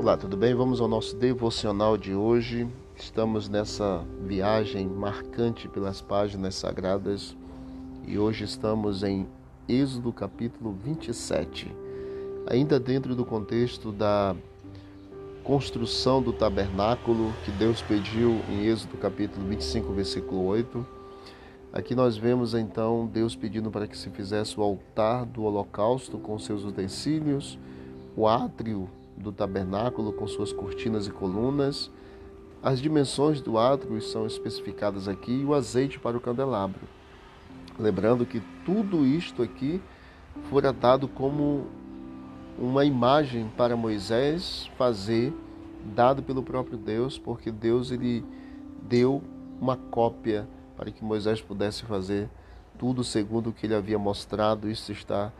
Olá, tudo bem? Vamos ao nosso devocional de hoje. Estamos nessa viagem marcante pelas páginas sagradas e hoje estamos em Êxodo capítulo 27. Ainda dentro do contexto da construção do tabernáculo que Deus pediu em Êxodo capítulo 25, versículo 8. Aqui nós vemos então Deus pedindo para que se fizesse o altar do holocausto com seus utensílios, o átrio do tabernáculo com suas cortinas e colunas. As dimensões do átrio são especificadas aqui e o azeite para o candelabro. Lembrando que tudo isto aqui fora dado como uma imagem para Moisés fazer, dado pelo próprio Deus, porque Deus ele deu uma cópia para que Moisés pudesse fazer tudo segundo o que ele havia mostrado. Isso está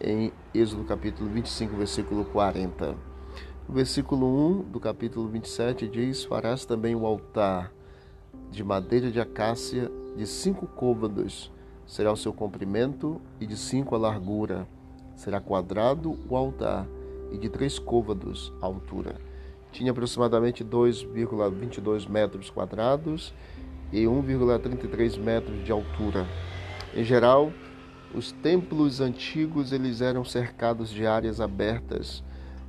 em Êxodo capítulo 25, versículo 40. O versículo 1 do capítulo 27 diz: Farás também o altar de madeira de acácia de cinco côvados, será o seu comprimento, e de cinco a largura. Será quadrado o altar, e de três côvados a altura. Tinha aproximadamente 2,22 metros quadrados e 1,33 metros de altura. Em geral, os templos antigos eles eram cercados de áreas abertas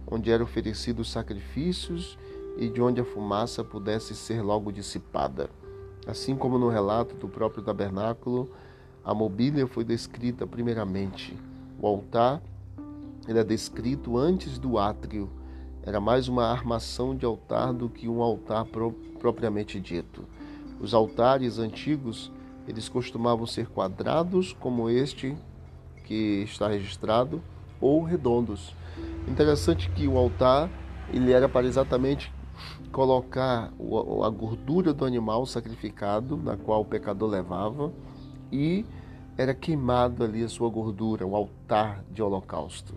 onde eram oferecidos sacrifícios e de onde a fumaça pudesse ser logo dissipada. Assim como no relato do próprio tabernáculo, a mobília foi descrita primeiramente. O altar era descrito antes do átrio. Era mais uma armação de altar do que um altar pro propriamente dito. Os altares antigos, eles costumavam ser quadrados, como este que está registrado, ou redondos. Interessante que o altar ele era para exatamente colocar a gordura do animal sacrificado, na qual o pecador levava, e era queimado ali a sua gordura, o altar de holocausto.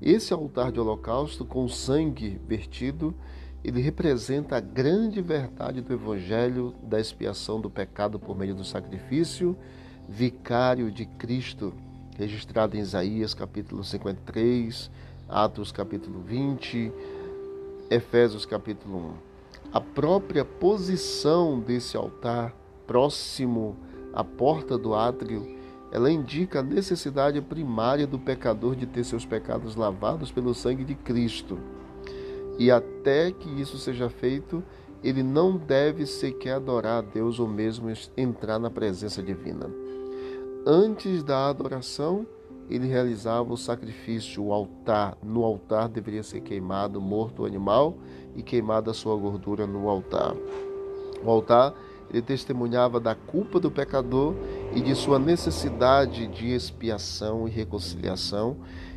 Esse altar de holocausto com sangue vertido, ele representa a grande verdade do evangelho da expiação do pecado por meio do sacrifício vicário de Cristo, registrado em Isaías capítulo 53, Atos capítulo 20, Efésios capítulo 1. A própria posição desse altar próximo à porta do átrio, ela indica a necessidade primária do pecador de ter seus pecados lavados pelo sangue de Cristo. E até que isso seja feito, ele não deve sequer adorar a Deus ou mesmo entrar na presença divina. Antes da adoração, ele realizava o sacrifício, o altar. No altar deveria ser queimado, morto o animal e queimada a sua gordura no altar. O altar ele testemunhava da culpa do pecador e de sua necessidade de expiação e reconciliação,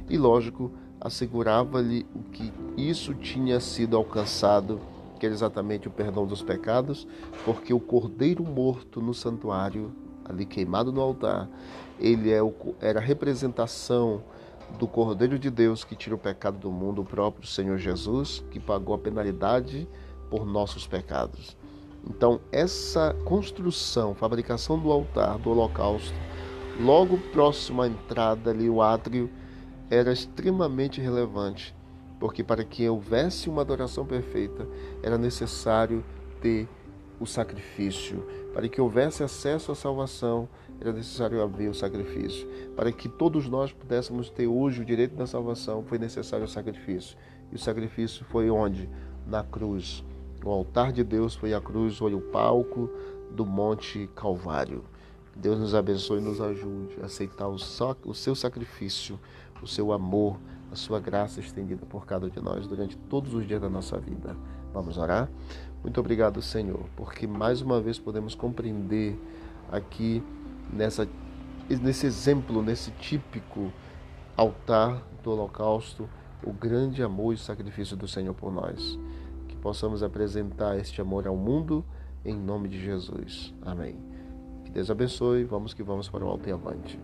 e lógico, assegurava-lhe o que isso tinha sido alcançado, que era exatamente o perdão dos pecados, porque o cordeiro morto no santuário ali queimado no altar, ele é o, era a representação do Cordeiro de Deus que tira o pecado do mundo, o próprio Senhor Jesus, que pagou a penalidade por nossos pecados. Então, essa construção, fabricação do altar, do holocausto, logo próximo à entrada ali, o átrio, era extremamente relevante, porque para que houvesse uma adoração perfeita, era necessário ter o sacrifício. Para que houvesse acesso à salvação, era necessário haver o sacrifício. Para que todos nós pudéssemos ter hoje o direito da salvação, foi necessário o sacrifício. E o sacrifício foi onde? Na cruz. O altar de Deus foi a cruz, foi o palco do Monte Calvário. Deus nos abençoe e nos ajude a aceitar o, o seu sacrifício, o seu amor, a sua graça estendida por cada um de nós durante todos os dias da nossa vida. Vamos orar? Muito obrigado, Senhor, porque mais uma vez podemos compreender aqui nessa, nesse exemplo, nesse típico altar do holocausto, o grande amor e sacrifício do Senhor por nós. Que possamos apresentar este amor ao mundo em nome de Jesus. Amém. Que Deus abençoe. Vamos que vamos para o alto e avante.